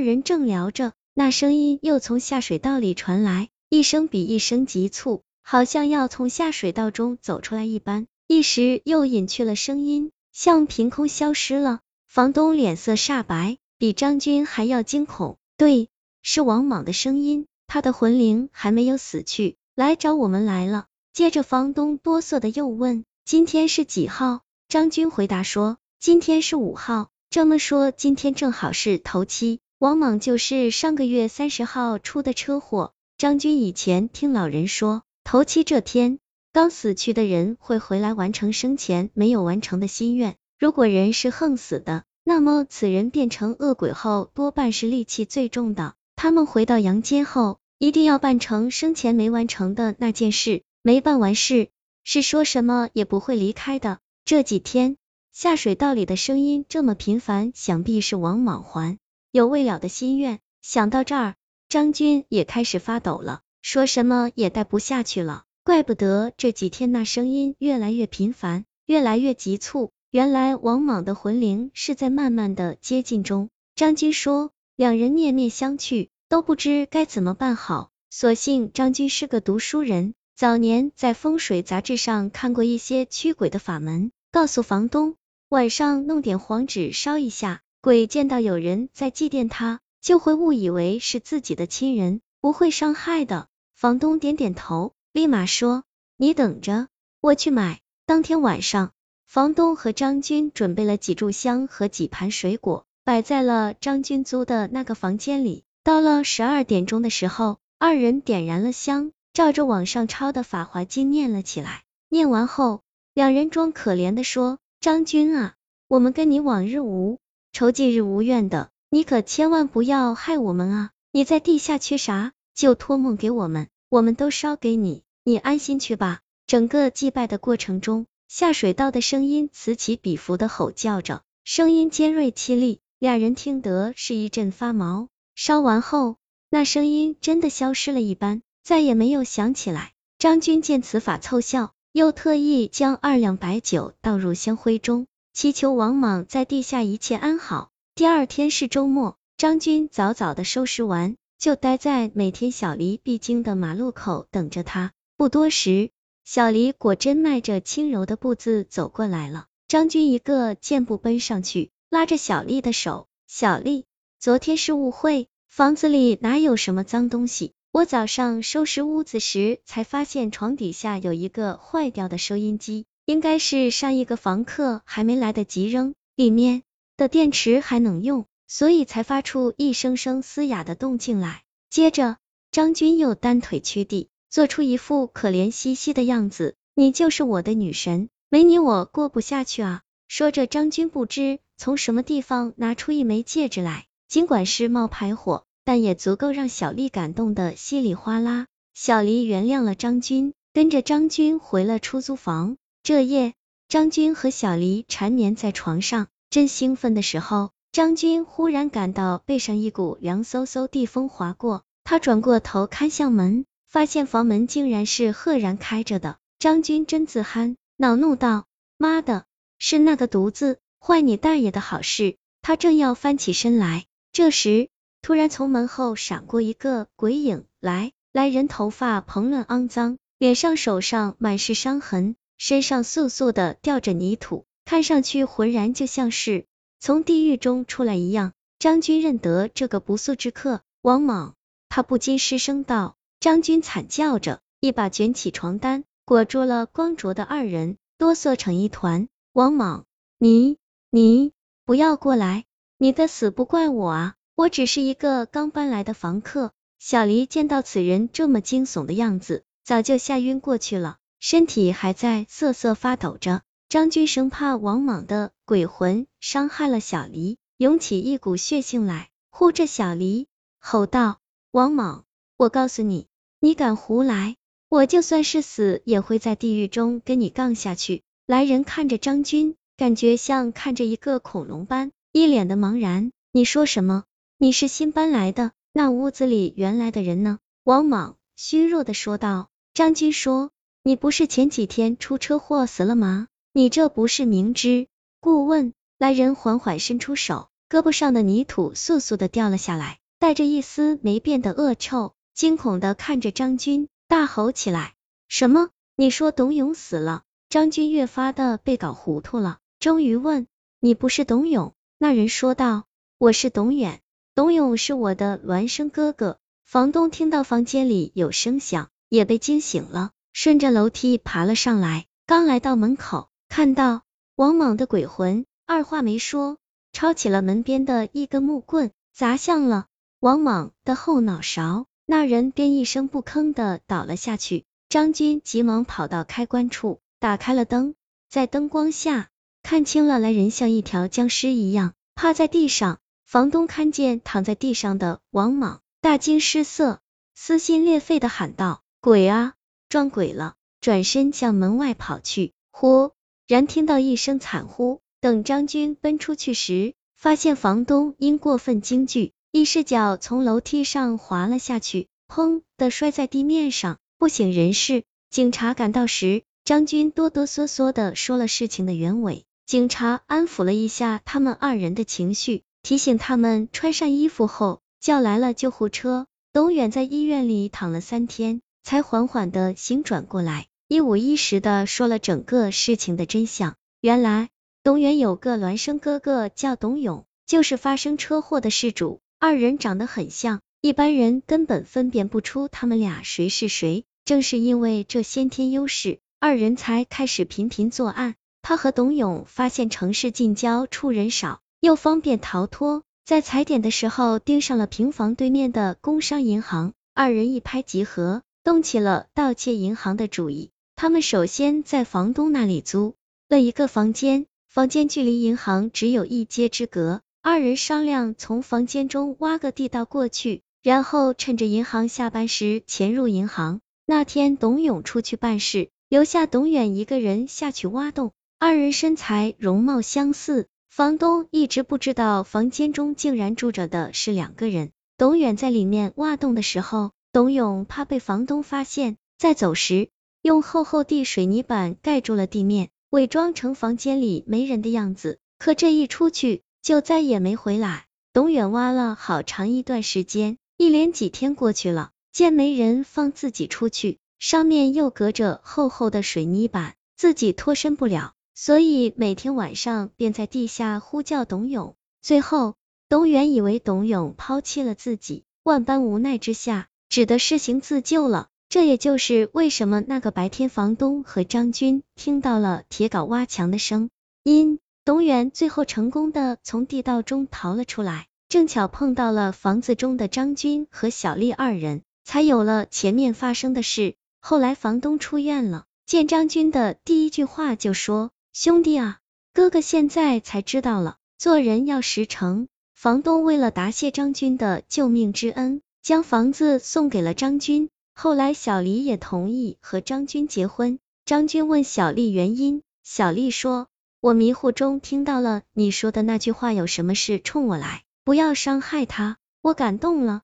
人正聊着，那声音又从下水道里传来，一声比一声急促，好像要从下水道中走出来一般，一时又隐去了声音，像凭空消失了。房东脸色煞白，比张军还要惊恐。对，是王莽的声音，他的魂灵还没有死去，来找我们来了。接着，房东哆嗦的又问：“今天是几号？”张军回答说：“今天是五号。”这么说，今天正好是头七。王莽就是上个月三十号出的车祸。张军以前听老人说，头七这天，刚死去的人会回来完成生前没有完成的心愿。如果人是横死的，那么此人变成恶鬼后，多半是戾气最重的。他们回到阳间后，一定要办成生前没完成的那件事，没办完事，是说什么也不会离开的。这几天下水道里的声音这么频繁，想必是王莽还有未了的心愿。想到这儿，张军也开始发抖了，说什么也待不下去了。怪不得这几天那声音越来越频繁，越来越急促。原来王莽的魂灵是在慢慢的接近中。张军说，两人面面相觑，都不知该怎么办好。所幸张军是个读书人，早年在风水杂志上看过一些驱鬼的法门，告诉房东，晚上弄点黄纸烧一下，鬼见到有人在祭奠他，就会误以为是自己的亲人，不会伤害的。房东点点头，立马说，你等着，我去买。当天晚上。房东和张军准备了几炷香和几盘水果，摆在了张军租的那个房间里。到了十二点钟的时候，二人点燃了香，照着网上抄的《法华经》念了起来。念完后，两人装可怜的说：“张军啊，我们跟你往日无仇，近日无怨的，你可千万不要害我们啊！你在地下缺啥，就托梦给我们，我们都烧给你，你安心去吧。”整个祭拜的过程中。下水道的声音此起彼伏的吼叫着，声音尖锐凄厉，两人听得是一阵发毛。烧完后，那声音真的消失了一般，再也没有响起来。张军见此法凑效，又特意将二两白酒倒入香灰中，祈求王莽在地下一切安好。第二天是周末，张军早早的收拾完，就待在每天小黎必经的马路口等着他。不多时。小黎果真迈着轻柔的步子走过来了，张军一个箭步奔上去，拉着小丽的手。小丽，昨天是误会，房子里哪有什么脏东西？我早上收拾屋子时才发现床底下有一个坏掉的收音机，应该是上一个房客还没来得及扔，里面的电池还能用，所以才发出一声声嘶哑的动静来。接着，张军又单腿屈地。做出一副可怜兮兮的样子，你就是我的女神，没你我过不下去啊！说着，张军不知从什么地方拿出一枚戒指来，尽管是冒牌货，但也足够让小丽感动的稀里哗啦。小丽原谅了张军，跟着张军回了出租房。这夜，张军和小黎缠绵在床上，正兴奋的时候，张军忽然感到背上一股凉飕飕地风划过，他转过头看向门。发现房门竟然是赫然开着的，张军真自憨，恼怒道：“妈的，是那个犊子，坏你大爷的好事！”他正要翻起身来，这时突然从门后闪过一个鬼影来，来人头发蓬乱肮脏，脸上手上满是伤痕，身上簌簌的掉着泥土，看上去浑然就像是从地狱中出来一样。张军认得这个不速之客王莽，他不禁失声道。张军惨叫着，一把卷起床单，裹住了光着的二人，哆嗦成一团。王莽，你你不要过来，你的死不怪我啊，我只是一个刚搬来的房客。小黎见到此人这么惊悚的样子，早就吓晕过去了，身体还在瑟瑟发抖着。张军生怕王莽的鬼魂伤害了小黎，涌起一股血性来，护着小黎，吼道：“王莽，我告诉你。”你敢胡来，我就算是死，也会在地狱中跟你杠下去。来人看着张军，感觉像看着一个恐龙般，一脸的茫然。你说什么？你是新搬来的？那屋子里原来的人呢？王莽虚弱的说道。张军说，你不是前几天出车祸死了吗？你这不是明知故问？来人缓缓伸出手，胳膊上的泥土簌簌的掉了下来，带着一丝没变的恶臭，惊恐的看着张军，大吼起来：“什么？你说董永死了？”张军越发的被搞糊涂了，终于问：“你不是董永？”那人说道：“我是董远，董永是我的孪生哥哥。”房东听到房间里有声响，也被惊醒了，顺着楼梯爬了上来，刚来到门口，看到王莽的鬼魂，二话没说。抄起了门边的一根木棍，砸向了王莽的后脑勺。那人便一声不吭的倒了下去。张军急忙跑到开关处，打开了灯，在灯光下看清了来人像一条僵尸一样趴在地上。房东看见躺在地上的王莽，大惊失色，撕心裂肺的喊道：“鬼啊，撞鬼了！”转身向门外跑去。忽然听到一声惨呼。等张军奔出去时，发现房东因过分惊惧，一失脚从楼梯上滑了下去，砰的摔在地面上，不省人事。警察赶到时，张军哆哆嗦嗦的说了事情的原委。警察安抚了一下他们二人的情绪，提醒他们穿上衣服后，叫来了救护车。董远在医院里躺了三天，才缓缓的醒转过来，一五一十的说了整个事情的真相。原来。董远有个孪生哥哥叫董勇，就是发生车祸的事主，二人长得很像，一般人根本分辨不出他们俩谁是谁。正是因为这先天优势，二人才开始频频作案。他和董永发现城市近郊处人少，又方便逃脱，在踩点的时候盯上了平房对面的工商银行，二人一拍即合，动起了盗窃银行的主意。他们首先在房东那里租了一个房间。房间距离银行只有一街之隔，二人商量从房间中挖个地道过去，然后趁着银行下班时潜入银行。那天董永出去办事，留下董远一个人下去挖洞。二人身材容貌相似，房东一直不知道房间中竟然住着的是两个人。董远在里面挖洞的时候，董永怕被房东发现，在走时用厚厚地水泥板盖住了地面。伪装成房间里没人的样子，可这一出去就再也没回来。董远挖了好长一段时间，一连几天过去了，见没人放自己出去，上面又隔着厚厚的水泥板，自己脱身不了，所以每天晚上便在地下呼叫董永。最后，董远以为董永抛弃了自己，万般无奈之下，只得施行自救了。这也就是为什么那个白天房东和张军听到了铁镐挖墙的声音，董远最后成功的从地道中逃了出来，正巧碰到了房子中的张军和小丽二人，才有了前面发生的事。后来房东出院了，见张军的第一句话就说：“兄弟啊，哥哥现在才知道了，做人要实诚。”房东为了答谢张军的救命之恩，将房子送给了张军。后来小黎也同意和张军结婚。张军问小丽原因，小丽说：“我迷糊中听到了你说的那句话，有什么事冲我来，不要伤害他。”我感动了。